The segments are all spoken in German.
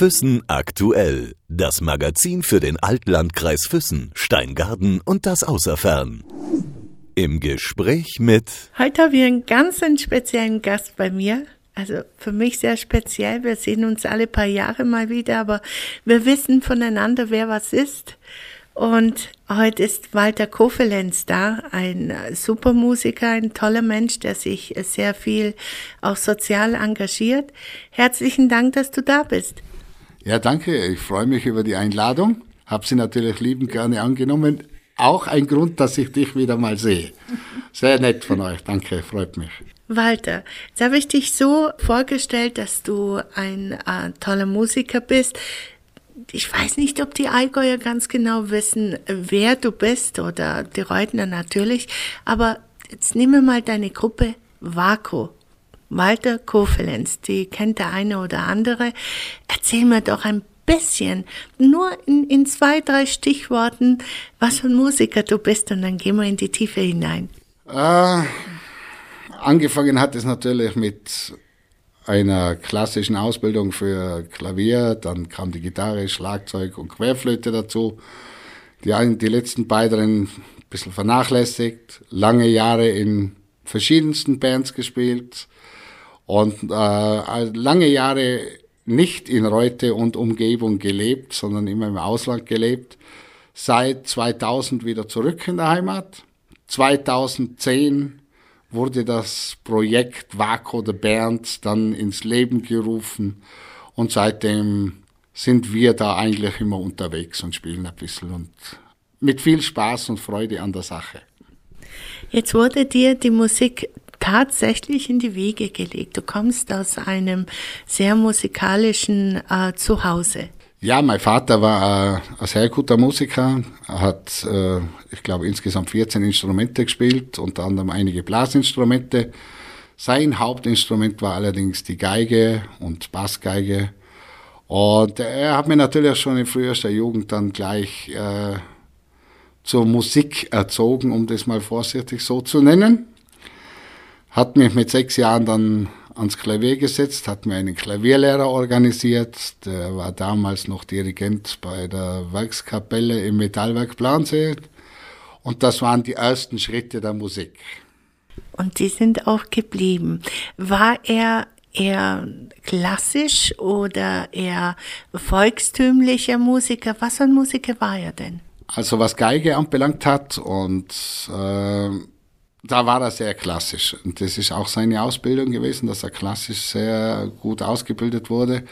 Füssen aktuell. Das Magazin für den Altlandkreis Füssen, Steingarten und das Außerfern. Im Gespräch mit. Heute haben wir einen ganz speziellen Gast bei mir. Also für mich sehr speziell. Wir sehen uns alle paar Jahre mal wieder, aber wir wissen voneinander, wer was ist. Und heute ist Walter Kofelenz da, ein super Musiker, ein toller Mensch, der sich sehr viel auch sozial engagiert. Herzlichen Dank, dass du da bist. Ja, danke. Ich freue mich über die Einladung. Hab sie natürlich liebend gerne angenommen. Auch ein Grund, dass ich dich wieder mal sehe. Sehr nett von euch. Danke, freut mich. Walter, jetzt habe ich dich so vorgestellt, dass du ein äh, toller Musiker bist. Ich weiß nicht, ob die Allgäuer ganz genau wissen, wer du bist oder die Reutner natürlich, aber jetzt nehmen wir mal deine Gruppe Vaku. Walter Kofelenz, die kennt der eine oder andere. Erzähl mir doch ein bisschen, nur in, in zwei, drei Stichworten, was für ein Musiker du bist und dann gehen wir in die Tiefe hinein. Äh, angefangen hat es natürlich mit einer klassischen Ausbildung für Klavier, dann kam die Gitarre, Schlagzeug und Querflöte dazu. Die, die letzten beiden ein bisschen vernachlässigt, lange Jahre in verschiedensten Bands gespielt und äh, lange Jahre nicht in Reute und Umgebung gelebt, sondern immer im Ausland gelebt. Seit 2000 wieder zurück in der Heimat. 2010 wurde das Projekt Vaco the Band dann ins Leben gerufen und seitdem sind wir da eigentlich immer unterwegs und spielen ein bisschen und mit viel Spaß und Freude an der Sache. Jetzt wurde dir die Musik tatsächlich in die Wege gelegt. Du kommst aus einem sehr musikalischen äh, Zuhause. Ja, mein Vater war äh, ein sehr guter Musiker, hat, äh, ich glaube, insgesamt 14 Instrumente gespielt, unter anderem einige Blasinstrumente. Sein Hauptinstrument war allerdings die Geige und Bassgeige. Und er hat mir natürlich schon in frühester Jugend dann gleich äh, zur Musik erzogen, um das mal vorsichtig so zu nennen. Hat mich mit sechs Jahren dann ans Klavier gesetzt, hat mir einen Klavierlehrer organisiert. Der war damals noch Dirigent bei der Werkskapelle im Metallwerk Plansee. Und das waren die ersten Schritte der Musik. Und die sind auch geblieben. War er eher klassisch oder eher volkstümlicher Musiker? Was für ein Musiker war er denn? Also was Geige anbelangt hat und äh, da war er sehr klassisch. Und das ist auch seine Ausbildung gewesen, dass er klassisch sehr gut ausgebildet wurde.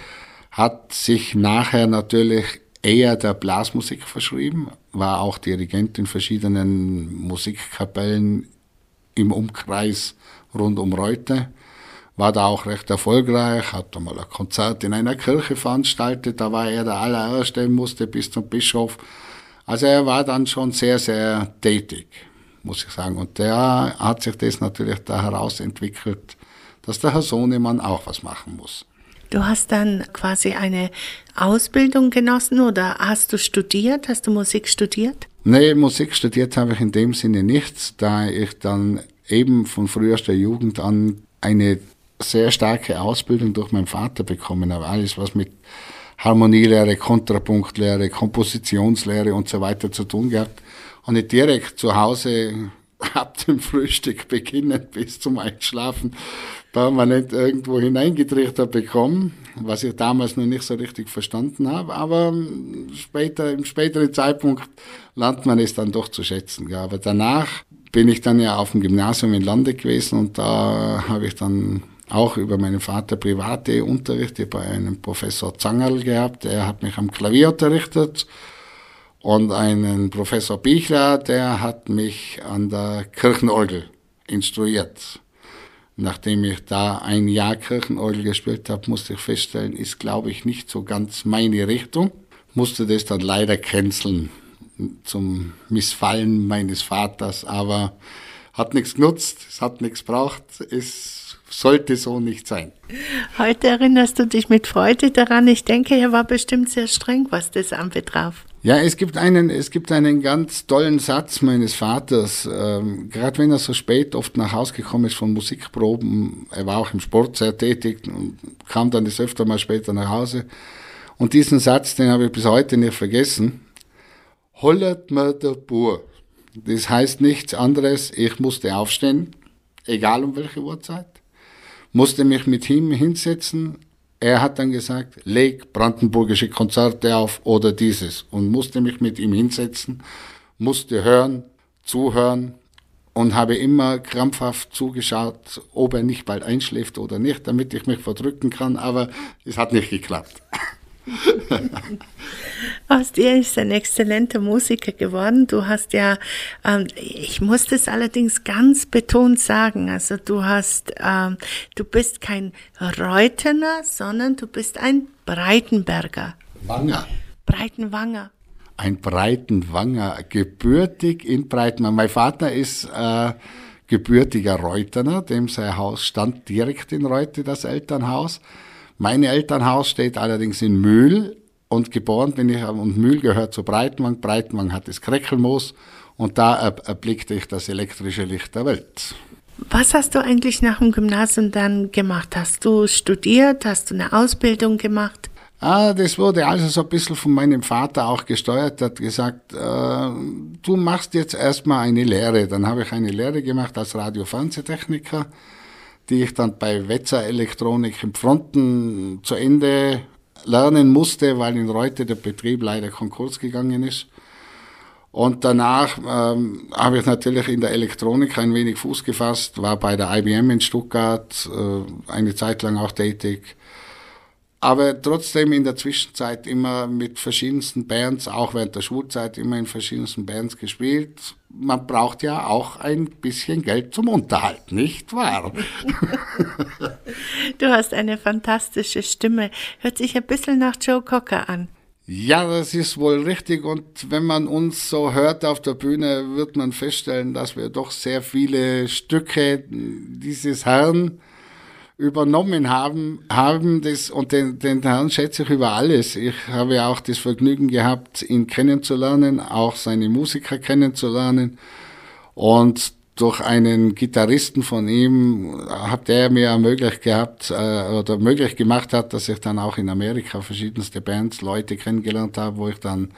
Hat sich nachher natürlich eher der Blasmusik verschrieben, war auch Dirigent in verschiedenen Musikkapellen im Umkreis rund um Reute. War da auch recht erfolgreich, hat einmal ein Konzert in einer Kirche veranstaltet, da war er der allererste, musste bis zum Bischof. Also er war dann schon sehr, sehr tätig muss ich sagen. Und der hat sich das natürlich da herausentwickelt, dass der Herr Sohnemann auch was machen muss. Du hast dann quasi eine Ausbildung genossen oder hast du studiert? Hast du Musik studiert? Nee, Musik studiert habe ich in dem Sinne nichts, da ich dann eben von frühester Jugend an eine sehr starke Ausbildung durch meinen Vater bekommen habe. Alles, was mit Harmonielehre, Kontrapunktlehre, Kompositionslehre und so weiter zu tun gehabt und nicht direkt zu Hause ab dem Frühstück beginnen bis zum Einschlafen permanent irgendwo hineingetrichtert bekommen, was ich damals noch nicht so richtig verstanden habe, aber später, im späteren Zeitpunkt lernt man es dann doch zu schätzen. Ja. Aber danach bin ich dann ja auf dem Gymnasium in Lande gewesen und da habe ich dann auch über meinen Vater private Unterrichte bei einem Professor Zangerl gehabt. Er hat mich am Klavier unterrichtet und einen Professor Bichler, der hat mich an der Kirchenorgel instruiert. Nachdem ich da ein Jahr Kirchenorgel gespielt habe, musste ich feststellen, ist, glaube ich, nicht so ganz meine Richtung. Musste das dann leider canceln zum Missfallen meines Vaters, aber hat nichts genutzt, es hat nichts gebraucht, es sollte so nicht sein. Heute erinnerst du dich mit Freude daran. Ich denke, er war bestimmt sehr streng, was das anbetraf. Ja, es gibt einen, es gibt einen ganz tollen Satz meines Vaters. Ähm, Gerade wenn er so spät oft nach Hause gekommen ist von Musikproben, er war auch im Sport sehr tätig und kam dann das öfter mal später nach Hause. Und diesen Satz, den habe ich bis heute nicht vergessen. Hollert mir der Bur. Das heißt nichts anderes, ich musste aufstehen, egal um welche Uhrzeit, musste mich mit ihm hinsetzen. Er hat dann gesagt, leg brandenburgische Konzerte auf oder dieses und musste mich mit ihm hinsetzen, musste hören, zuhören und habe immer krampfhaft zugeschaut, ob er nicht bald einschläft oder nicht, damit ich mich verdrücken kann, aber es hat nicht geklappt. Aus dir ist ein exzellenter Musiker geworden. Du hast ja, ähm, ich muss das allerdings ganz betont sagen, also du hast, ähm, du bist kein Reutener, sondern du bist ein Breitenberger. Wanger. Breitenwanger. Ein Breitenwanger, gebürtig in Breitenwanger. Mein Vater ist äh, gebürtiger Reutener, dem sein Haus stand direkt in Reute, das Elternhaus. Mein Elternhaus steht allerdings in Mühl und geboren bin ich, und Mühl gehört zu Breitenwang. Breitenwang hat das Kreckelmoos und da erblickte ich das elektrische Licht der Welt. Was hast du eigentlich nach dem Gymnasium dann gemacht? Hast du studiert? Hast du eine Ausbildung gemacht? Ah, das wurde also so ein bisschen von meinem Vater auch gesteuert. Er hat gesagt, äh, du machst jetzt erstmal eine Lehre. Dann habe ich eine Lehre gemacht als Radio-Fernsehtechniker die ich dann bei Wetzer Elektronik im Fronten zu Ende lernen musste, weil in Reute der Betrieb leider Konkurs gegangen ist. Und danach ähm, habe ich natürlich in der Elektronik ein wenig Fuß gefasst, war bei der IBM in Stuttgart äh, eine Zeit lang auch tätig, aber trotzdem in der Zwischenzeit immer mit verschiedensten Bands, auch während der Schulzeit immer in verschiedensten Bands gespielt. Man braucht ja auch ein bisschen Geld zum Unterhalt, nicht wahr? du hast eine fantastische Stimme. Hört sich ein bisschen nach Joe Cocker an. Ja, das ist wohl richtig. Und wenn man uns so hört auf der Bühne, wird man feststellen, dass wir doch sehr viele Stücke dieses Herrn übernommen haben, haben das, und den, den Herrn schätze ich über alles. Ich habe auch das Vergnügen gehabt, ihn kennenzulernen, auch seine Musiker kennenzulernen. Und durch einen Gitarristen von ihm hat er mir möglich gehabt äh, oder möglich gemacht hat, dass ich dann auch in Amerika verschiedenste Bands, Leute kennengelernt habe, wo ich dann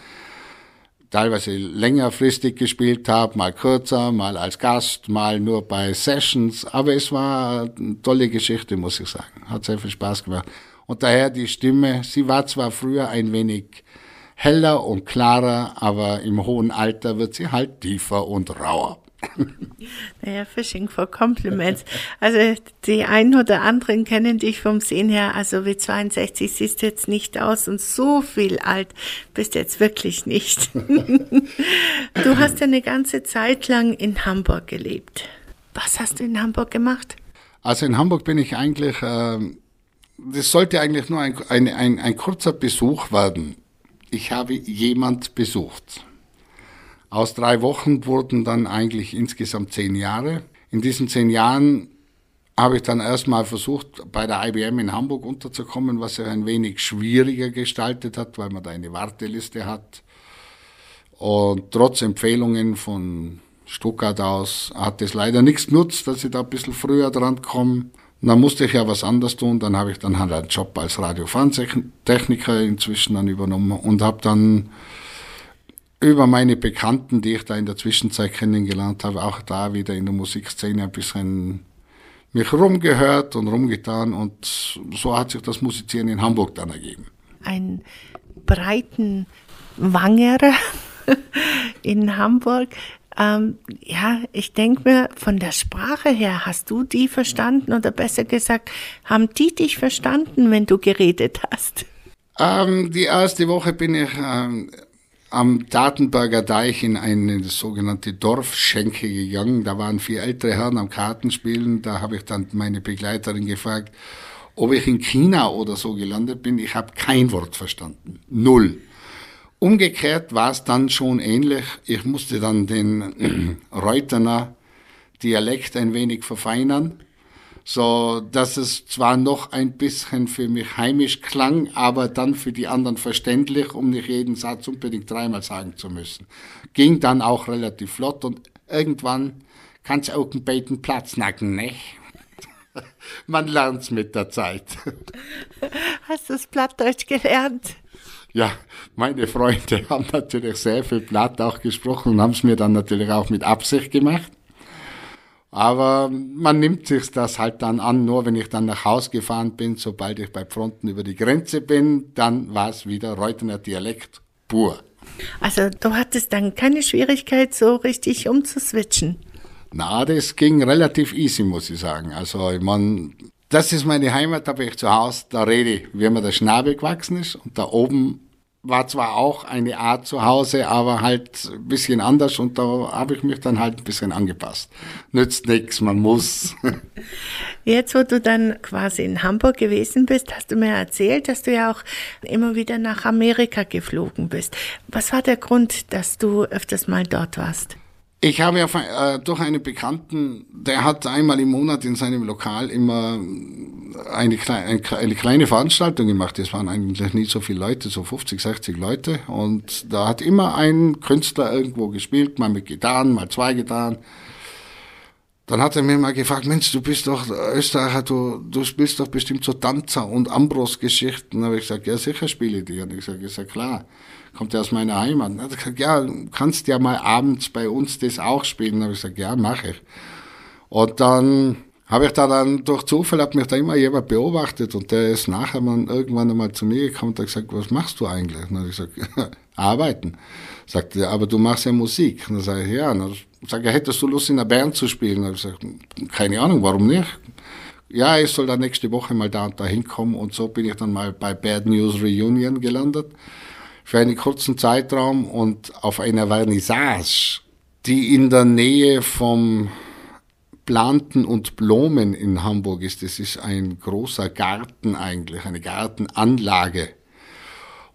teilweise längerfristig gespielt habe, mal kürzer, mal als Gast, mal nur bei Sessions. Aber es war eine tolle Geschichte, muss ich sagen. Hat sehr viel Spaß gemacht. Und daher die Stimme, sie war zwar früher ein wenig heller und klarer, aber im hohen Alter wird sie halt tiefer und rauer. Naja, Fishing for Compliments. Also die einen oder anderen kennen dich vom Sehen her, also wie 62 siehst du jetzt nicht aus und so viel alt bist du jetzt wirklich nicht. du hast eine ganze Zeit lang in Hamburg gelebt. Was hast du in Hamburg gemacht? Also in Hamburg bin ich eigentlich, äh, das sollte eigentlich nur ein, ein, ein, ein kurzer Besuch werden. Ich habe jemand besucht. Aus drei Wochen wurden dann eigentlich insgesamt zehn Jahre. In diesen zehn Jahren habe ich dann erstmal versucht, bei der IBM in Hamburg unterzukommen, was sich ein wenig schwieriger gestaltet hat, weil man da eine Warteliste hat. Und trotz Empfehlungen von Stuttgart aus hat es leider nichts genutzt, dass ich da ein bisschen früher dran komme. dann musste ich ja was anderes tun. Dann habe ich dann halt einen Job als Radiofernsehentechniker inzwischen dann übernommen und habe dann über meine Bekannten, die ich da in der Zwischenzeit kennengelernt habe, auch da wieder in der Musikszene ein bisschen mich rumgehört und rumgetan und so hat sich das Musizieren in Hamburg dann ergeben. Ein breiten Wangerer in Hamburg. Ähm, ja, ich denke mir, von der Sprache her, hast du die verstanden oder besser gesagt, haben die dich verstanden, wenn du geredet hast? Ähm, die erste Woche bin ich ähm, am Datenberger Deich in eine sogenannte Dorfschenke gegangen. Da waren vier ältere Herren am Kartenspielen. Da habe ich dann meine Begleiterin gefragt, ob ich in China oder so gelandet bin. Ich habe kein Wort verstanden. Null. Umgekehrt war es dann schon ähnlich. Ich musste dann den Reutener Dialekt ein wenig verfeinern so dass es zwar noch ein bisschen für mich heimisch klang, aber dann für die anderen verständlich, um nicht jeden Satz unbedingt dreimal sagen zu müssen. Ging dann auch relativ flott und irgendwann kann's auch einen beiden Platz nacken, ne? Man lernt's mit der Zeit. Hast du das Plattdeutsch gelernt? Ja, meine Freunde haben natürlich sehr viel Blatt auch gesprochen und haben es mir dann natürlich auch mit Absicht gemacht. Aber man nimmt sich das halt dann an, nur wenn ich dann nach Haus gefahren bin, sobald ich bei Fronten über die Grenze bin, dann war es wieder Reutener Dialekt pur. Also du hattest dann keine Schwierigkeit, so richtig umzuswitchen. Na, das ging relativ easy, muss ich sagen. Also, ich mein, das ist meine Heimat, da bin ich zu Hause, da rede ich, wie mir der Schnabel gewachsen ist. Und da oben war zwar auch eine Art zu Hause, aber halt ein bisschen anders und da habe ich mich dann halt ein bisschen angepasst. Nützt nichts, man muss. Jetzt, wo du dann quasi in Hamburg gewesen bist, hast du mir erzählt, dass du ja auch immer wieder nach Amerika geflogen bist. Was war der Grund, dass du öfters mal dort warst? Ich habe ja äh, durch einen Bekannten, der hat einmal im Monat in seinem Lokal immer eine, eine kleine Veranstaltung gemacht. Es waren eigentlich nicht so viele Leute, so 50, 60 Leute. Und da hat immer ein Künstler irgendwo gespielt, mal mit Gitarren, mal zwei Gitarren. Dann hat er mir mal gefragt, Mensch, du bist doch Österreicher, du, du spielst doch bestimmt so Tanzer und Ambros-Geschichten. Dann habe ich gesagt, ja, sicher spiele ich die. Und ich gesagt, ist ja klar kommt ja aus meiner Heimat. Er hat gesagt, ja, du kannst ja mal abends bei uns das auch spielen. Da habe ich gesagt, ja, mache ich. Und dann habe ich da dann durch Zufall hat mich da immer jemand beobachtet und der ist nachher mal irgendwann einmal zu mir gekommen und hat gesagt, was machst du eigentlich? Dann habe ich gesagt, arbeiten. Sagt er, aber du machst ja Musik. Und dann sage ich, ja. Und dann sage ich, hättest du Lust in einer Band zu spielen? Dann habe ich gesagt, keine Ahnung, warum nicht? Ja, ich soll da nächste Woche mal da und da hinkommen und so bin ich dann mal bei Bad News Reunion gelandet für einen kurzen Zeitraum und auf einer Vernissage, die in der Nähe vom Planten und Blumen in Hamburg ist. Das ist ein großer Garten eigentlich, eine Gartenanlage.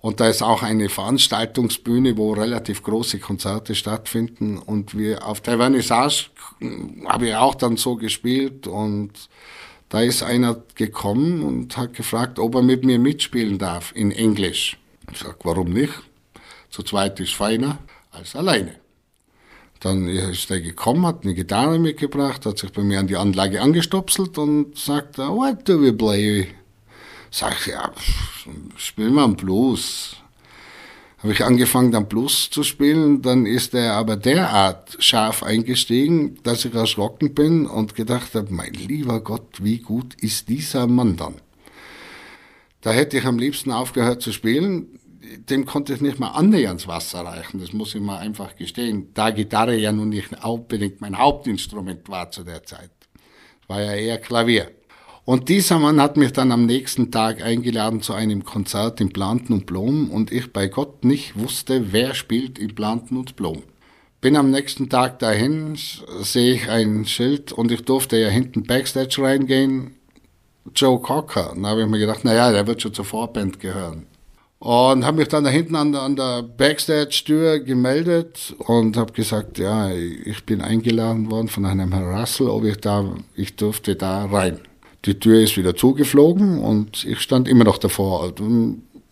Und da ist auch eine Veranstaltungsbühne, wo relativ große Konzerte stattfinden. Und wir auf der Vernissage habe ich auch dann so gespielt und da ist einer gekommen und hat gefragt, ob er mit mir mitspielen darf in Englisch. Ich sag, warum nicht? Zu zweit ist feiner als alleine. Dann ist er gekommen, hat eine Gitarre mitgebracht, hat sich bei mir an die Anlage angestopselt und sagt, what do we play? Sag ich, ja, spielen wir einen Blues. Habe ich angefangen, dann Blues zu spielen, dann ist er aber derart scharf eingestiegen, dass ich erschrocken bin und gedacht habe, mein lieber Gott, wie gut ist dieser Mann dann? Da hätte ich am liebsten aufgehört zu spielen. Dem konnte ich nicht mal annähernd Wasser reichen. Das muss ich mal einfach gestehen. Da Gitarre ja nun nicht unbedingt mein Hauptinstrument war zu der Zeit. War ja eher Klavier. Und dieser Mann hat mich dann am nächsten Tag eingeladen zu einem Konzert in Planten und Blom und ich bei Gott nicht wusste, wer spielt in Planten und Blom. Bin am nächsten Tag dahin, sehe ich ein Schild und ich durfte ja hinten Backstage reingehen Joe Cocker. Und da habe ich mir gedacht, naja, der wird schon zur Vorband gehören. Und habe mich dann da hinten an der, an der Backstage-Tür gemeldet und habe gesagt, ja, ich bin eingeladen worden von einem Herrn Russell, ob ich da, ich durfte da rein. Die Tür ist wieder zugeflogen und ich stand immer noch davor.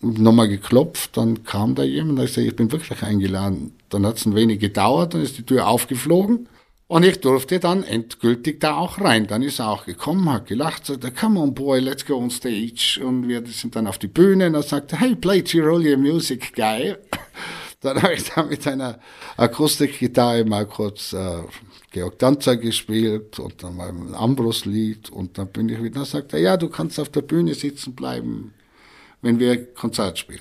Nochmal geklopft, dann kam da jemand, und ich sagte, ich bin wirklich eingeladen. Dann hat es ein wenig gedauert, dann ist die Tür aufgeflogen und ich durfte dann endgültig da auch rein. Dann ist er auch gekommen, hat gelacht, sagte, come on boy, let's go on stage. Und wir sind dann auf die Bühne und er sagte, hey, play Tyrolean Music, geil. Dann habe ich da mit einer Akustikgitarre mal kurz äh, Georg Danzer gespielt und dann mal ein Ambrus-Lied und dann bin ich wieder, dann sagt ja, du kannst auf der Bühne sitzen bleiben, wenn wir Konzert spielen.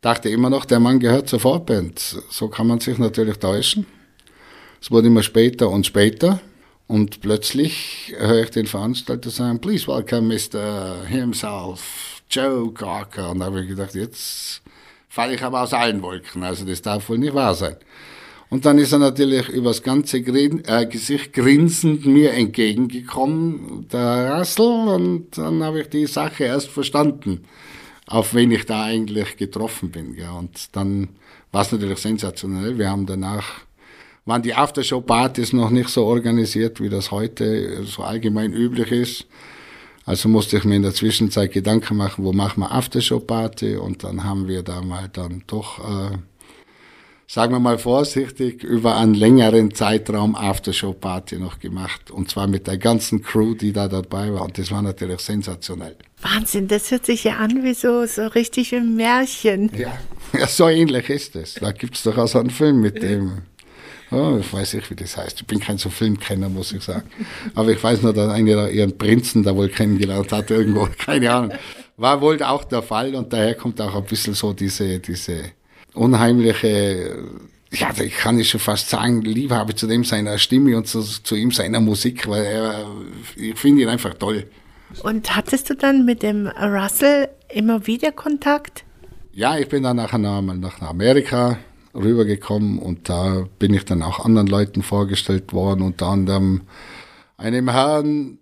Dachte immer noch, der Mann gehört zur Vorband. So kann man sich natürlich täuschen. Es wurde immer später und später. Und plötzlich höre ich den Veranstalter sagen, please welcome Mr. himself, Joe Cocker. Und da habe ich gedacht, jetzt falle ich aber aus allen Wolken. Also das darf wohl nicht wahr sein. Und dann ist er natürlich übers ganze Grin äh, Gesicht grinsend mir entgegengekommen, der Russell, und dann habe ich die Sache erst verstanden, auf wen ich da eigentlich getroffen bin. Ja. Und dann war es natürlich sensationell. Wir haben danach waren die Aftershow-Partys noch nicht so organisiert, wie das heute so allgemein üblich ist. Also musste ich mir in der Zwischenzeit Gedanken machen, wo machen wir Aftershow-Party und dann haben wir da mal dann doch, äh, sagen wir mal vorsichtig, über einen längeren Zeitraum Aftershow-Party noch gemacht und zwar mit der ganzen Crew, die da dabei war und das war natürlich sensationell. Wahnsinn, das hört sich ja an wie so, so richtig ein Märchen. Ja, Ja, so ähnlich ist es. Da gibt es doch auch so einen Film mit dem, oh, ich weiß nicht, wie das heißt. Ich bin kein so Filmkenner, muss ich sagen. Aber ich weiß nur, dass einer ihren Prinzen da wohl kennengelernt hat irgendwo, keine Ahnung. War wohl auch der Fall und daher kommt auch ein bisschen so diese, diese unheimliche, ja, ich kann ich schon fast sagen, Liebe habe zu dem seiner Stimme und zu, zu ihm seiner Musik, weil er, ich finde ihn einfach toll. Und hattest du dann mit dem Russell immer wieder Kontakt? Ja, ich bin dann nachher nach, nach Amerika rübergekommen und da bin ich dann auch anderen Leuten vorgestellt worden, unter anderem einem Herrn,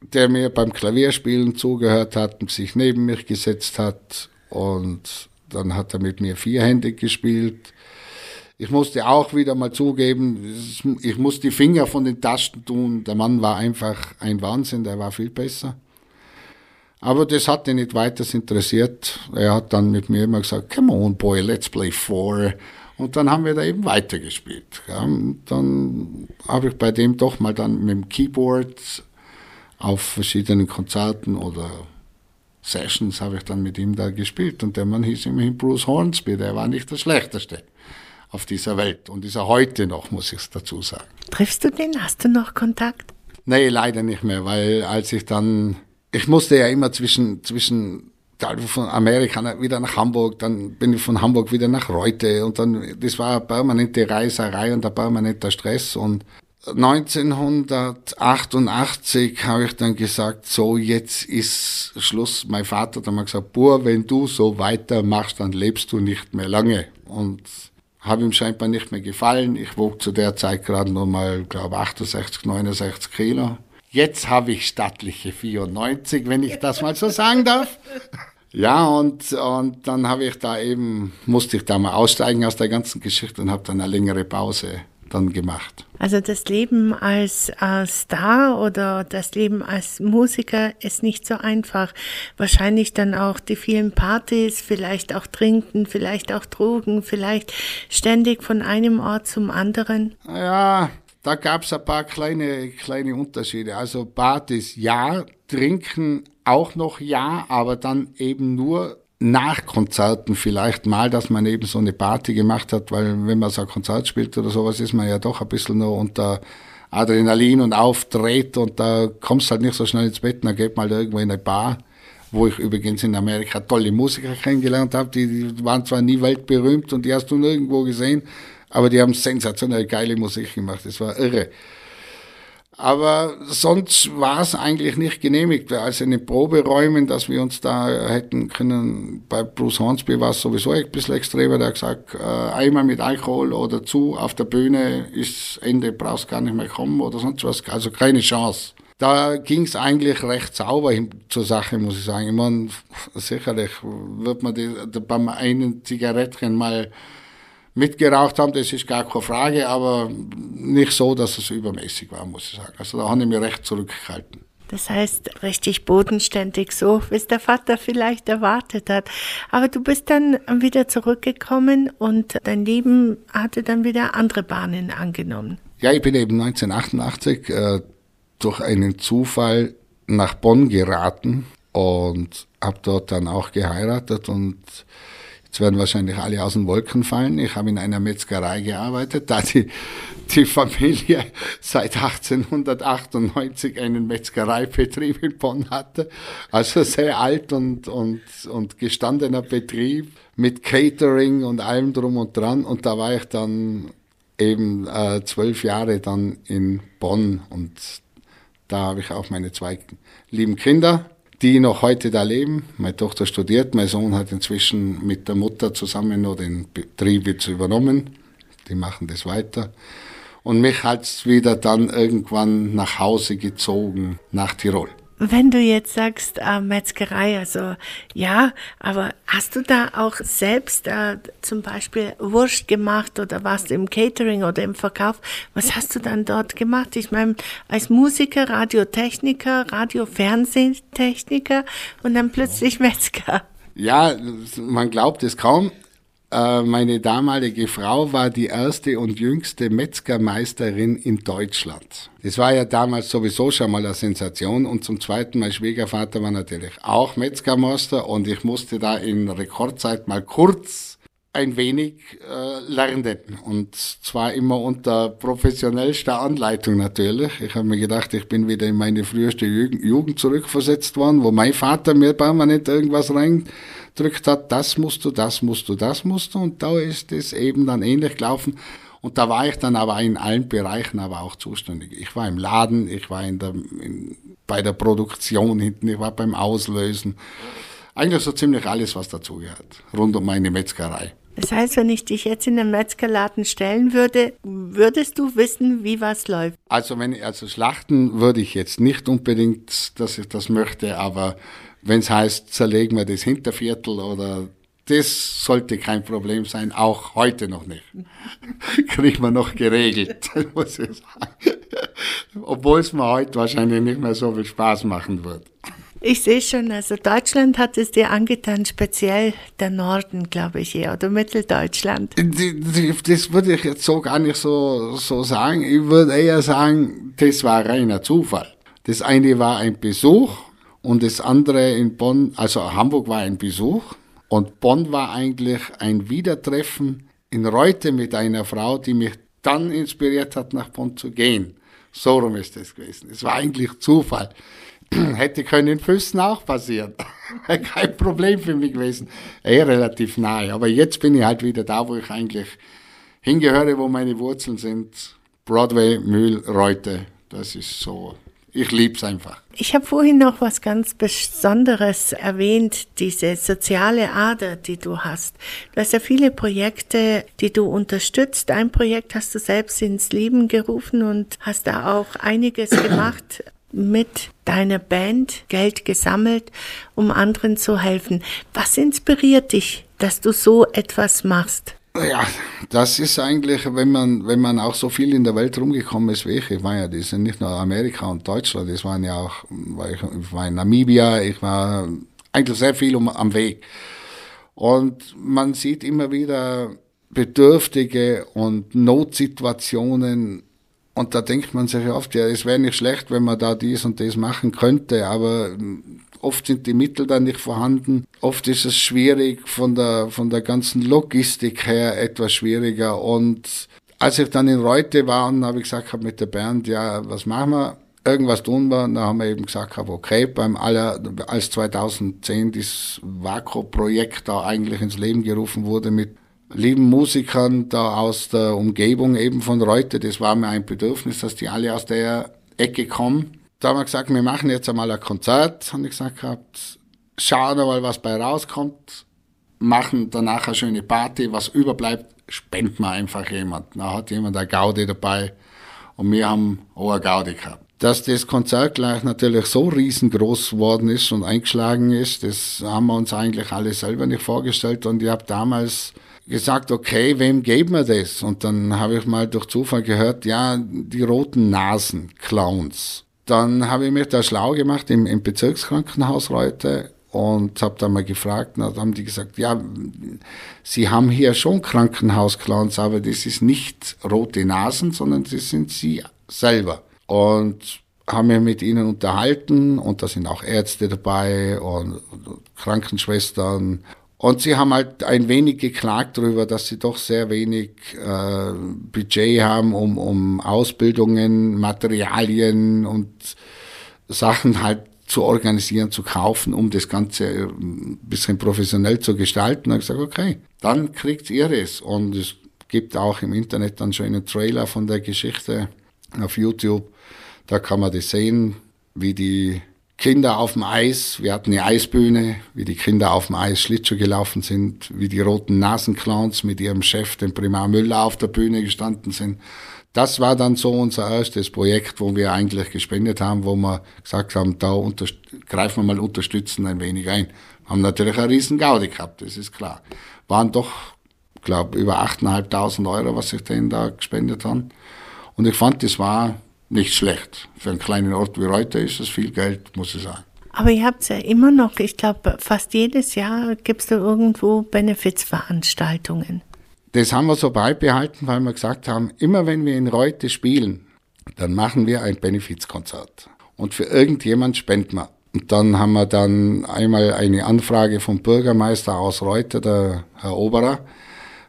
der mir beim Klavierspielen zugehört hat und sich neben mich gesetzt hat und dann hat er mit mir vierhändig gespielt. Ich musste auch wieder mal zugeben, ich muss die Finger von den Tasten tun. Der Mann war einfach ein Wahnsinn, der war viel besser. Aber das hat ihn nicht weiter interessiert. Er hat dann mit mir immer gesagt, come on boy, let's play four. Und dann haben wir da eben weitergespielt. Ja, dann habe ich bei dem doch mal dann mit dem Keyboard auf verschiedenen Konzerten oder Sessions habe ich dann mit ihm da gespielt. Und der Mann hieß immerhin Bruce Hornsby, der war nicht der schlechteste auf dieser Welt. Und ist er heute noch, muss ich dazu sagen. Triffst du den? Hast du noch Kontakt? Nee, leider nicht mehr, weil als ich dann ich musste ja immer zwischen, zwischen von Amerika wieder nach Hamburg, dann bin ich von Hamburg wieder nach Reute und dann, das war eine permanente Reiserei und ein permanenter Stress und 1988 habe ich dann gesagt, so jetzt ist Schluss. Mein Vater hat einmal gesagt, Bur, wenn du so weitermachst, dann lebst du nicht mehr lange. Und habe ihm scheinbar nicht mehr gefallen. Ich wog zu der Zeit gerade nur mal, glaube 68, 69 Kilo. Jetzt habe ich stattliche 94, wenn ich das mal so sagen darf. Ja, und, und dann habe ich da eben, musste ich da mal aussteigen aus der ganzen Geschichte und habe dann eine längere Pause dann gemacht. Also das Leben als, als Star oder das Leben als Musiker ist nicht so einfach. Wahrscheinlich dann auch die vielen Partys, vielleicht auch Trinken, vielleicht auch Drogen, vielleicht ständig von einem Ort zum anderen. Ja, da gab es ein paar kleine, kleine Unterschiede. Also Partys ja, trinken auch noch ja, aber dann eben nur nach Konzerten vielleicht mal, dass man eben so eine Party gemacht hat, weil wenn man so ein Konzert spielt oder sowas, ist man ja doch ein bisschen nur unter Adrenalin und aufdreht und da kommst halt nicht so schnell ins Bett, dann geht mal irgendwo in eine Bar, wo ich übrigens in Amerika tolle Musiker kennengelernt habe, die, die waren zwar nie weltberühmt und die hast du nirgendwo gesehen, aber die haben sensationell geile Musik gemacht. Das war irre. Aber sonst war es eigentlich nicht genehmigt. Also in den Proberäumen, dass wir uns da hätten können, bei Bruce Hornsby war es sowieso ein bisschen extremer. Der hat gesagt, äh, einmal mit Alkohol oder zu auf der Bühne ist Ende, brauchst gar nicht mehr kommen oder sonst was. Also keine Chance. Da ging es eigentlich recht sauber zur Sache, muss ich sagen. Ich meine, sicherlich wird man die, beim einen Zigarettchen mal mitgeraucht haben, das ist gar keine Frage, aber nicht so, dass es übermäßig war, muss ich sagen. Also da habe ich mich recht zurückgehalten. Das heißt, richtig bodenständig, so wie es der Vater vielleicht erwartet hat. Aber du bist dann wieder zurückgekommen und dein Leben hatte dann wieder andere Bahnen angenommen. Ja, ich bin eben 1988 äh, durch einen Zufall nach Bonn geraten und habe dort dann auch geheiratet und Jetzt werden wahrscheinlich alle aus den Wolken fallen. Ich habe in einer Metzgerei gearbeitet, da die, die Familie seit 1898 einen Metzgereibetrieb in Bonn hatte. Also sehr alt und, und, und gestandener Betrieb mit Catering und allem drum und dran. Und da war ich dann eben äh, zwölf Jahre dann in Bonn und da habe ich auch meine zwei lieben Kinder die noch heute da leben. Meine Tochter studiert, mein Sohn hat inzwischen mit der Mutter zusammen noch den Betrieb jetzt übernommen. Die machen das weiter. Und mich hat's wieder dann irgendwann nach Hause gezogen, nach Tirol. Wenn du jetzt sagst, äh, Metzgerei, also ja, aber hast du da auch selbst äh, zum Beispiel Wurst gemacht oder warst du im Catering oder im Verkauf? Was hast du dann dort gemacht? Ich meine, als Musiker, Radiotechniker, Radio-Fernsehtechniker und dann plötzlich Metzger. Ja, man glaubt es kaum. Äh, meine damalige Frau war die erste und jüngste Metzgermeisterin in Deutschland. Das war ja damals sowieso schon mal eine Sensation und zum zweiten mein Schwiegervater war natürlich auch Metzgermeister und ich musste da in Rekordzeit mal kurz ein wenig äh, lernen. Und zwar immer unter professionellster Anleitung natürlich. Ich habe mir gedacht, ich bin wieder in meine früheste Jugend zurückversetzt worden, wo mein Vater mir permanent irgendwas reingedrückt hat, das musst du, das musst du, das musst du. Und da ist es eben dann ähnlich gelaufen. Und da war ich dann aber in allen Bereichen aber auch zuständig. Ich war im Laden, ich war in der, in, bei der Produktion hinten, ich war beim Auslösen. Eigentlich so ziemlich alles, was dazugehört, rund um meine Metzgerei. Das heißt, wenn ich dich jetzt in den Metzgerladen stellen würde, würdest du wissen, wie was läuft? Also wenn ich, also schlachten würde ich jetzt nicht unbedingt, dass ich das möchte, aber wenn es heißt, zerlegen wir das Hinterviertel oder das sollte kein Problem sein, auch heute noch nicht. Kriegt man noch geregelt, muss ich sagen. Obwohl es mir heute wahrscheinlich nicht mehr so viel Spaß machen wird. Ich sehe schon, also Deutschland hat es dir angetan, speziell der Norden, glaube ich eher, oder Mitteldeutschland. Das würde ich jetzt so gar nicht so, so sagen. Ich würde eher sagen, das war reiner Zufall. Das eine war ein Besuch und das andere in Bonn, also Hamburg war ein Besuch und Bonn war eigentlich ein Wiedertreffen in Reute mit einer Frau, die mich dann inspiriert hat, nach Bonn zu gehen. So rum ist das gewesen. Es war eigentlich Zufall. hätte können in Füssen auch passieren. Kein Problem für mich gewesen. Eh relativ nahe. Aber jetzt bin ich halt wieder da, wo ich eigentlich hingehöre, wo meine Wurzeln sind. Broadway, Mühl, Reute. Das ist so. Ich lieb's einfach. Ich habe vorhin noch was ganz Besonderes erwähnt, diese soziale Ader, die du hast. Du hast ja viele Projekte, die du unterstützt. Ein Projekt hast du selbst ins Leben gerufen und hast da auch einiges gemacht mit deiner Band Geld gesammelt, um anderen zu helfen. Was inspiriert dich, dass du so etwas machst? Ja, das ist eigentlich, wenn man, wenn man auch so viel in der Welt rumgekommen ist wie ich. Ich war ja, das sind nicht nur Amerika und Deutschland, das waren ja auch, ich war in Namibia, ich war eigentlich sehr viel um, am Weg. Und man sieht immer wieder Bedürftige und Notsituationen und da denkt man sich oft, ja, es wäre nicht schlecht, wenn man da dies und das machen könnte, aber oft sind die Mittel dann nicht vorhanden. Oft ist es schwierig von der, von der ganzen Logistik her etwas schwieriger. Und als ich dann in Reute war und habe ich gesagt hab mit der Bernd, ja, was machen wir? Irgendwas tun wir. Und dann haben wir eben gesagt, hab, okay, beim aller, als 2010 das Vakro-Projekt da eigentlich ins Leben gerufen wurde mit lieben Musikern da aus der Umgebung eben von Reute. Das war mir ein Bedürfnis, dass die alle aus der Ecke kommen. Da haben wir gesagt, wir machen jetzt einmal ein Konzert. Haben ich gesagt gehabt, schauen wir mal, was bei rauskommt. Machen danach eine schöne Party. Was überbleibt, spenden wir einfach jemand. Da hat jemand eine Gaudi dabei. Und wir haben auch eine Gaudi gehabt. Dass das Konzert gleich natürlich so riesengroß geworden ist und eingeschlagen ist, das haben wir uns eigentlich alle selber nicht vorgestellt. Und ich habe damals gesagt, okay, wem geben wir das? Und dann habe ich mal durch Zufall gehört, ja, die roten Nasen, Clowns. Dann habe ich mich da schlau gemacht im, im Bezirkskrankenhaus heute und habe dann mal gefragt, und dann haben die gesagt, ja, sie haben hier schon Krankenhausclowns, aber das ist nicht rote Nasen, sondern das sind sie selber. Und haben wir mit ihnen unterhalten und da sind auch Ärzte dabei und Krankenschwestern und sie haben halt ein wenig geklagt darüber, dass sie doch sehr wenig äh, Budget haben, um, um Ausbildungen, Materialien und Sachen halt zu organisieren, zu kaufen, um das Ganze ein bisschen professionell zu gestalten. Und ich gesagt, okay, dann kriegt ihr es. Und es gibt auch im Internet dann schon einen Trailer von der Geschichte auf YouTube. Da kann man das sehen, wie die Kinder auf dem Eis, wir hatten eine Eisbühne, wie die Kinder auf dem Eis Schlittschuh gelaufen sind, wie die roten Nasenclowns mit ihrem Chef, dem Primar Müller, auf der Bühne gestanden sind. Das war dann so unser erstes Projekt, wo wir eigentlich gespendet haben, wo wir gesagt haben, da greifen wir mal unterstützen ein wenig ein. Haben natürlich einen riesen Gaudi gehabt, das ist klar. Waren doch, glaube über 8.500 Euro, was sich denen da gespendet haben. Und ich fand, das war nicht schlecht. Für einen kleinen Ort wie Reuter ist das viel Geld, muss ich sagen. Aber ihr habt ja immer noch, ich glaube, fast jedes Jahr gibt es da irgendwo Benefizveranstaltungen. Das haben wir so beibehalten, weil wir gesagt haben, immer wenn wir in Reute spielen, dann machen wir ein Benefizkonzert. Und für irgendjemand spenden wir. Und dann haben wir dann einmal eine Anfrage vom Bürgermeister aus Reuter, der Herr Oberer,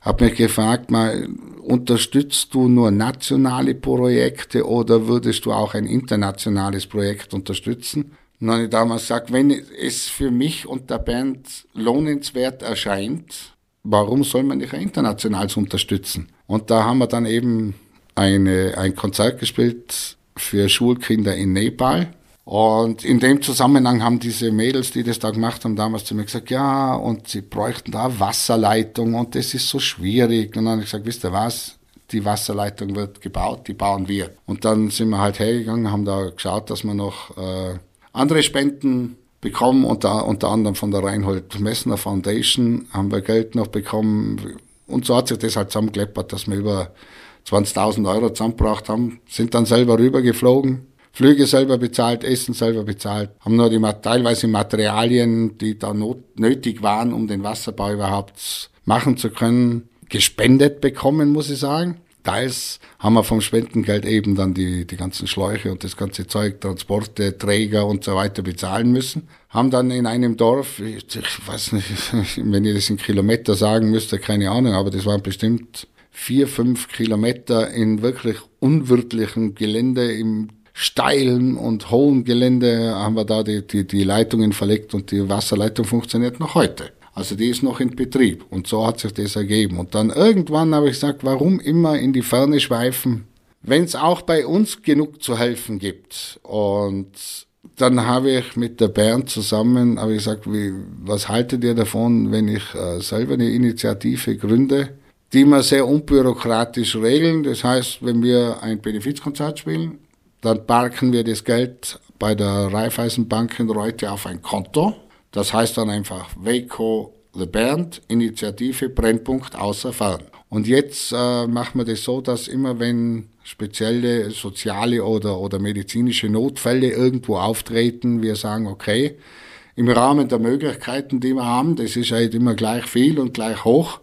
habe mich gefragt, mal, unterstützt du nur nationale Projekte oder würdest du auch ein internationales Projekt unterstützen? Und dann habe ich damals gesagt, wenn es für mich und der Band lohnenswert erscheint, warum soll man nicht ein internationales unterstützen? Und da haben wir dann eben eine, ein Konzert gespielt für Schulkinder in Nepal. Und in dem Zusammenhang haben diese Mädels, die das da gemacht haben, damals zu mir gesagt, ja, und sie bräuchten da Wasserleitung und das ist so schwierig. Und dann habe ich gesagt, wisst ihr was, die Wasserleitung wird gebaut, die bauen wir. Und dann sind wir halt hergegangen, haben da geschaut, dass wir noch äh, andere Spenden bekommen, unter, unter anderem von der Reinhold Messner Foundation haben wir Geld noch bekommen. Und so hat sich das halt zusammengekleppert, dass wir über 20.000 Euro zusammengebracht haben, sind dann selber rübergeflogen, Flüge selber bezahlt, Essen selber bezahlt, haben nur die teilweise Materialien, die da not, nötig waren, um den Wasserbau überhaupt machen zu können, gespendet bekommen, muss ich sagen. Teils haben wir vom Spendengeld eben dann die, die ganzen Schläuche und das ganze Zeug, Transporte, Träger und so weiter bezahlen müssen. Haben dann in einem Dorf, ich, weiß nicht, wenn ihr das in Kilometer sagen müsst, keine Ahnung, aber das waren bestimmt vier, fünf Kilometer in wirklich unwirtlichem Gelände, im steilen und hohen Gelände haben wir da die, die, die Leitungen verlegt und die Wasserleitung funktioniert noch heute. Also die ist noch in Betrieb und so hat sich das ergeben. Und dann irgendwann habe ich gesagt, warum immer in die Ferne schweifen, wenn es auch bei uns genug zu helfen gibt. Und dann habe ich mit der Bernd zusammen habe ich gesagt, wie, was haltet ihr davon, wenn ich äh, selber eine Initiative gründe, die wir sehr unbürokratisch regeln. Das heißt, wenn wir ein Benefizkonzert spielen, dann parken wir das Geld bei der Raiffeisenbank in Reute auf ein Konto das heißt dann einfach Waco The Band, Initiative Brennpunkt außer Fern. Und jetzt äh, machen wir das so, dass immer wenn spezielle soziale oder, oder medizinische Notfälle irgendwo auftreten, wir sagen, okay, im Rahmen der Möglichkeiten, die wir haben, das ist halt immer gleich viel und gleich hoch,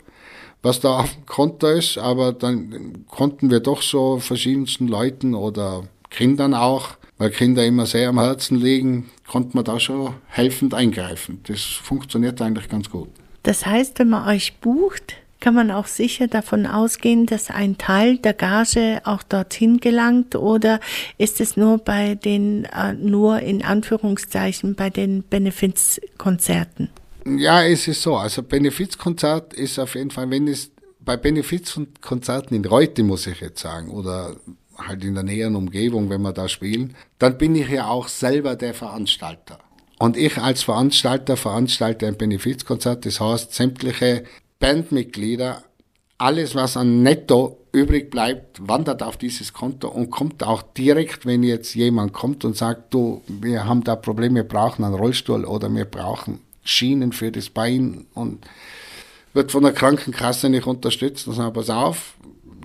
was da auf dem Konto ist, aber dann konnten wir doch so verschiedensten Leuten oder Kindern auch weil Kinder immer sehr am Herzen liegen, konnte man da schon helfend eingreifen. Das funktioniert eigentlich ganz gut. Das heißt, wenn man euch bucht, kann man auch sicher davon ausgehen, dass ein Teil der Gage auch dorthin gelangt oder ist es nur bei den, äh, nur in Anführungszeichen, bei den Benefizkonzerten? Ja, es ist so. Also Benefizkonzert ist auf jeden Fall, wenn es bei Benefizkonzerten in Reute, muss ich jetzt sagen, oder halt in der näheren Umgebung, wenn wir da spielen, dann bin ich ja auch selber der Veranstalter. Und ich als Veranstalter veranstalte ein Benefizkonzert, das heißt, sämtliche Bandmitglieder, alles was an Netto übrig bleibt, wandert auf dieses Konto und kommt auch direkt, wenn jetzt jemand kommt und sagt, du, wir haben da Probleme, wir brauchen einen Rollstuhl oder wir brauchen Schienen für das Bein und wird von der Krankenkasse nicht unterstützt. Dann sagen, pass auf,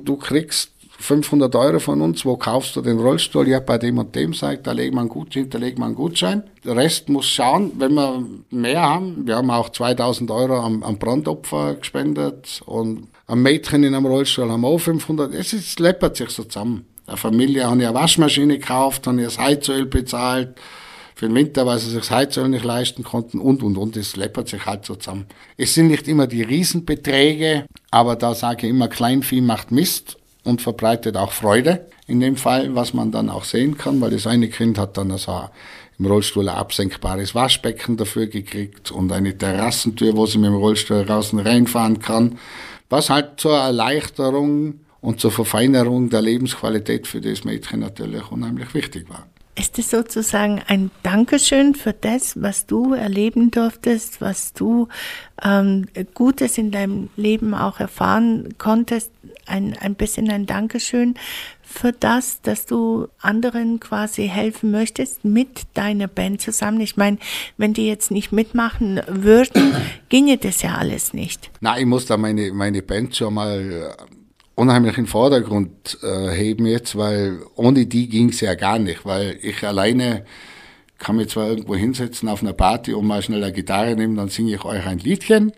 du kriegst 500 Euro von uns, wo kaufst du den Rollstuhl? Ja, bei dem und dem sagt, da legen wir einen Gutschein, da legen wir einen Gutschein. Der Rest muss schauen, wenn wir mehr haben. Wir haben auch 2000 Euro am, am Brandopfer gespendet und am Mädchen in einem Rollstuhl haben wir auch 500. Es ist, läppert sich so zusammen. Eine Familie hat eine Waschmaschine gekauft, haben ihr das Heizöl bezahlt für den Winter, weil sie sich das Heizöl nicht leisten konnten und, und, und. Es läppert sich halt so zusammen. Es sind nicht immer die Riesenbeträge, aber da sage ich immer, Kleinvieh macht Mist und verbreitet auch Freude in dem Fall, was man dann auch sehen kann, weil das eine Kind hat dann also im Rollstuhl ein absenkbares Waschbecken dafür gekriegt und eine Terrassentür, wo sie mit dem Rollstuhl draußen reinfahren kann, was halt zur Erleichterung und zur Verfeinerung der Lebensqualität für das Mädchen natürlich unheimlich wichtig war. Ist es sozusagen ein Dankeschön für das, was du erleben durftest, was du ähm, Gutes in deinem Leben auch erfahren konntest? Ein, ein bisschen ein Dankeschön für das, dass du anderen quasi helfen möchtest mit deiner Band zusammen. Ich meine, wenn die jetzt nicht mitmachen würden, ginge das ja alles nicht. Nein, ich muss da meine, meine Band schon mal unheimlich in den Vordergrund äh, heben jetzt, weil ohne die ging es ja gar nicht, weil ich alleine kann mich zwar irgendwo hinsetzen auf einer Party und mal schnell eine Gitarre nehmen, dann singe ich euch ein Liedchen.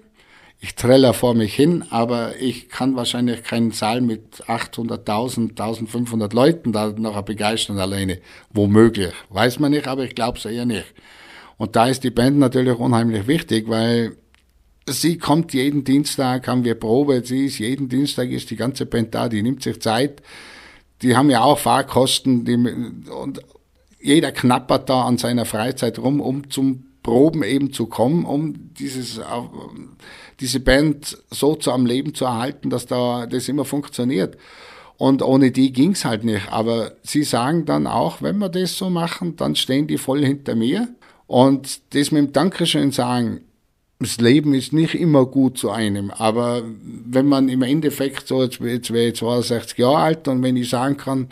Ich treller vor mich hin, aber ich kann wahrscheinlich keinen Saal mit 800.000, 1500 Leuten da noch begeistern alleine. Womöglich. Weiß man nicht, aber ich glaube es eher nicht. Und da ist die Band natürlich unheimlich wichtig, weil sie kommt jeden Dienstag, haben wir Probe, sie ist jeden Dienstag, ist die ganze Band da, die nimmt sich Zeit. Die haben ja auch Fahrkosten, die, und jeder knappert da an seiner Freizeit rum, um zum Proben eben zu kommen, um dieses, diese Band so zu am Leben zu erhalten, dass da das immer funktioniert. Und ohne die ging's halt nicht. Aber sie sagen dann auch, wenn wir das so machen, dann stehen die voll hinter mir. Und das mit dem Dankeschön sagen, das Leben ist nicht immer gut zu einem, aber wenn man im Endeffekt so, jetzt, jetzt wäre ich 62 Jahre alt und wenn ich sagen kann,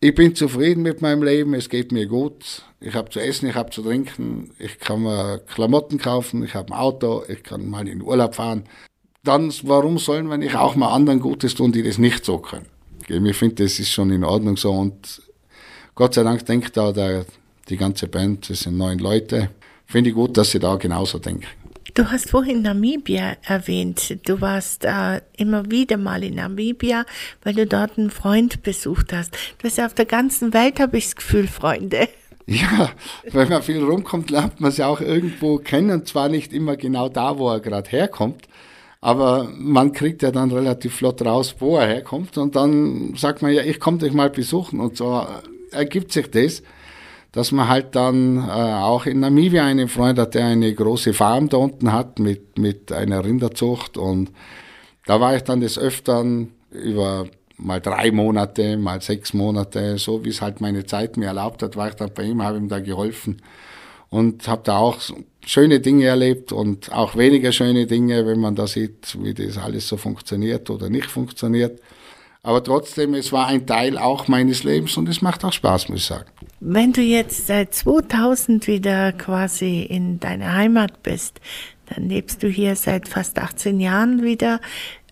ich bin zufrieden mit meinem Leben, es geht mir gut, ich habe zu essen, ich habe zu trinken, ich kann mir Klamotten kaufen, ich habe ein Auto, ich kann mal in den Urlaub fahren, dann warum sollen wir nicht auch mal anderen Gutes tun, die das nicht so können? Ich finde, das ist schon in Ordnung so und Gott sei Dank denkt da der, die ganze Band, das sind neun Leute, finde ich gut, dass sie da genauso denken. Du hast vorhin Namibia erwähnt. Du warst äh, immer wieder mal in Namibia, weil du dort einen Freund besucht hast. Du hast ja auf der ganzen Welt, habe ich das Gefühl, Freunde. Ja, wenn man viel rumkommt, lernt man sie auch irgendwo kennen. Zwar nicht immer genau da, wo er gerade herkommt, aber man kriegt ja dann relativ flott raus, wo er herkommt. Und dann sagt man ja, ich komme dich mal besuchen. Und so ergibt sich das dass man halt dann äh, auch in Namibia einen Freund hat, der eine große Farm da unten hat mit, mit einer Rinderzucht und da war ich dann des Öfteren über mal drei Monate, mal sechs Monate, so wie es halt meine Zeit mir erlaubt hat, war ich dann bei ihm, habe ihm da geholfen und habe da auch schöne Dinge erlebt und auch weniger schöne Dinge, wenn man da sieht, wie das alles so funktioniert oder nicht funktioniert. Aber trotzdem, es war ein Teil auch meines Lebens und es macht auch Spaß, muss ich sagen. Wenn du jetzt seit 2000 wieder quasi in deiner Heimat bist, dann lebst du hier seit fast 18 Jahren wieder.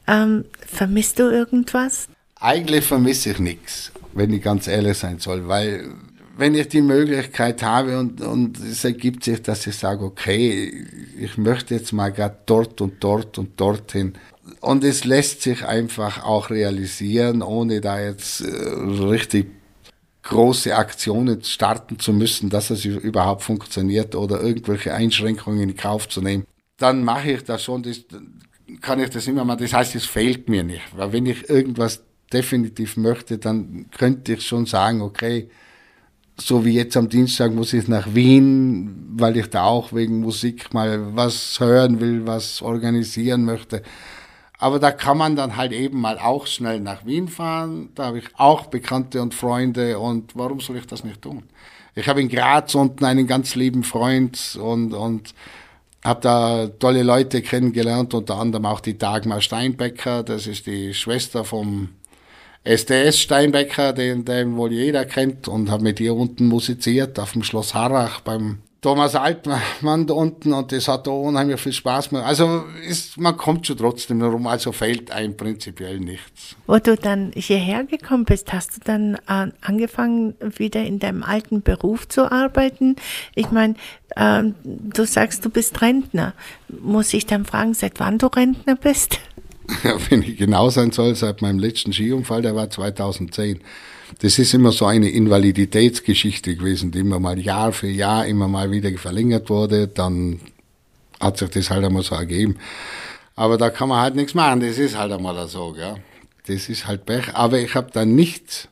Ähm, vermisst du irgendwas? Eigentlich vermisse ich nichts, wenn ich ganz ehrlich sein soll, weil wenn ich die Möglichkeit habe und, und es ergibt sich, dass ich sage, okay, ich möchte jetzt mal gerade dort und dort und dorthin, und es lässt sich einfach auch realisieren, ohne da jetzt äh, richtig große Aktionen starten zu müssen, dass es überhaupt funktioniert oder irgendwelche Einschränkungen in Kauf zu nehmen. Dann mache ich das schon, das, kann ich das immer mal, das heißt, es fehlt mir nicht. Weil wenn ich irgendwas definitiv möchte, dann könnte ich schon sagen, okay, so wie jetzt am Dienstag muss ich nach Wien, weil ich da auch wegen Musik mal was hören will, was organisieren möchte. Aber da kann man dann halt eben mal auch schnell nach Wien fahren. Da habe ich auch Bekannte und Freunde und warum soll ich das nicht tun? Ich habe in Graz unten einen ganz lieben Freund und, und habe da tolle Leute kennengelernt, unter anderem auch die Dagmar Steinbecker, das ist die Schwester vom SDS Steinbecker, den, den wohl jeder kennt und habe mit ihr unten musiziert auf dem Schloss Harrach beim Thomas Altmann da unten und das hat da unheimlich viel Spaß gemacht. Also ist, man kommt schon trotzdem herum, also fehlt einem prinzipiell nichts. Wo du dann hierher gekommen bist, hast du dann äh, angefangen, wieder in deinem alten Beruf zu arbeiten? Ich meine, äh, du sagst, du bist Rentner. Muss ich dann fragen, seit wann du Rentner bist? Ja, wenn ich genau sein soll, seit meinem letzten Skiunfall, der war 2010 das ist immer so eine Invaliditätsgeschichte gewesen, die immer mal Jahr für Jahr immer mal wieder verlängert wurde. Dann hat sich das halt einmal so ergeben. Aber da kann man halt nichts machen. Das ist halt einmal so, gell. Das ist halt Pech. Aber ich habe da nicht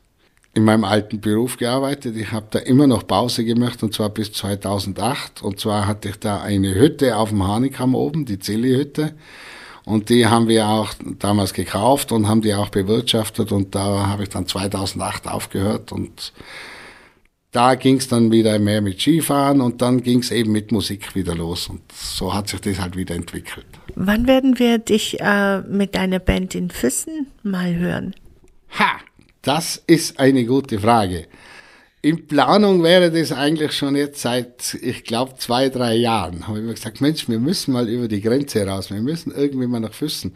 in meinem alten Beruf gearbeitet. Ich habe da immer noch Pause gemacht und zwar bis 2008. Und zwar hatte ich da eine Hütte auf dem Hanikam oben, die Zilli-Hütte. Und die haben wir auch damals gekauft und haben die auch bewirtschaftet und da habe ich dann 2008 aufgehört und da ging es dann wieder mehr mit Skifahren und dann ging es eben mit Musik wieder los und so hat sich das halt wieder entwickelt. Wann werden wir dich äh, mit deiner Band in Füssen mal hören? Ha, das ist eine gute Frage. In Planung wäre das eigentlich schon jetzt seit, ich glaube, zwei, drei Jahren. Habe ich mir gesagt, Mensch, wir müssen mal über die Grenze raus. Wir müssen irgendwie mal nach Füssen.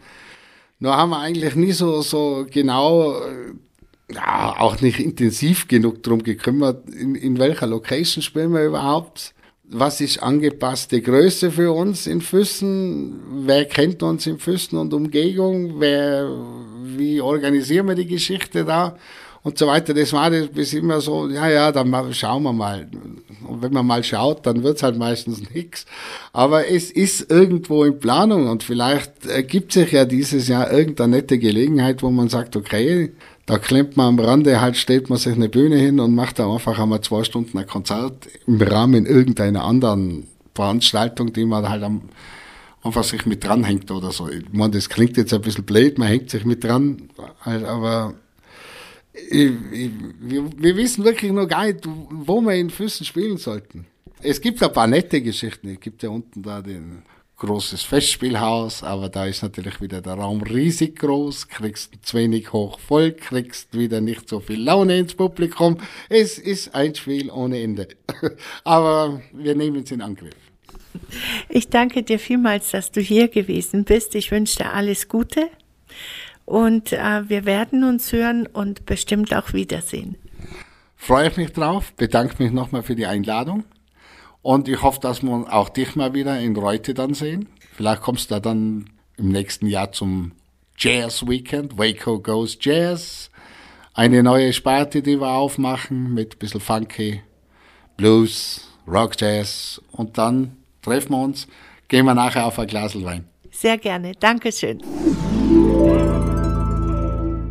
Nur haben wir eigentlich nie so, so genau, äh, ja, auch nicht intensiv genug drum gekümmert, in, in welcher Location spielen wir überhaupt. Was ist angepasste Größe für uns in Füssen? Wer kennt uns in Füssen und Umgebung? Wer, wie organisieren wir die Geschichte da? Und so weiter. Das war bis immer so, ja, ja, dann schauen wir mal. Und wenn man mal schaut, dann wird's halt meistens nichts. Aber es ist irgendwo in Planung und vielleicht ergibt sich ja dieses Jahr irgendeine nette Gelegenheit, wo man sagt, okay, da klemmt man am Rande, halt stellt man sich eine Bühne hin und macht da einfach einmal zwei Stunden ein Konzert im Rahmen irgendeiner anderen Veranstaltung, die man halt am, einfach sich mit dranhängt oder so. Ich meine, das klingt jetzt ein bisschen blöd, man hängt sich mit dran, halt, aber wir, wir, wissen wirklich noch gar nicht, wo wir in Füssen spielen sollten. Es gibt ein paar nette Geschichten. Es gibt ja unten da den großes Festspielhaus, aber da ist natürlich wieder der Raum riesig groß, kriegst zu wenig hoch voll, kriegst wieder nicht so viel Laune ins Publikum. Es ist ein Spiel ohne Ende. aber wir nehmen es in Angriff. Ich danke dir vielmals, dass du hier gewesen bist. Ich wünsche dir alles Gute und äh, wir werden uns hören und bestimmt auch wiedersehen. Freue ich mich drauf, bedanke mich nochmal für die Einladung und ich hoffe, dass wir auch dich mal wieder in Reute dann sehen. Vielleicht kommst du dann im nächsten Jahr zum Jazz Weekend, Waco Goes Jazz. Eine neue Sparte, die wir aufmachen mit ein bisschen Funky, Blues, Rock Jazz und dann treffen wir uns, gehen wir nachher auf ein Glas Wein. Sehr gerne, Dankeschön.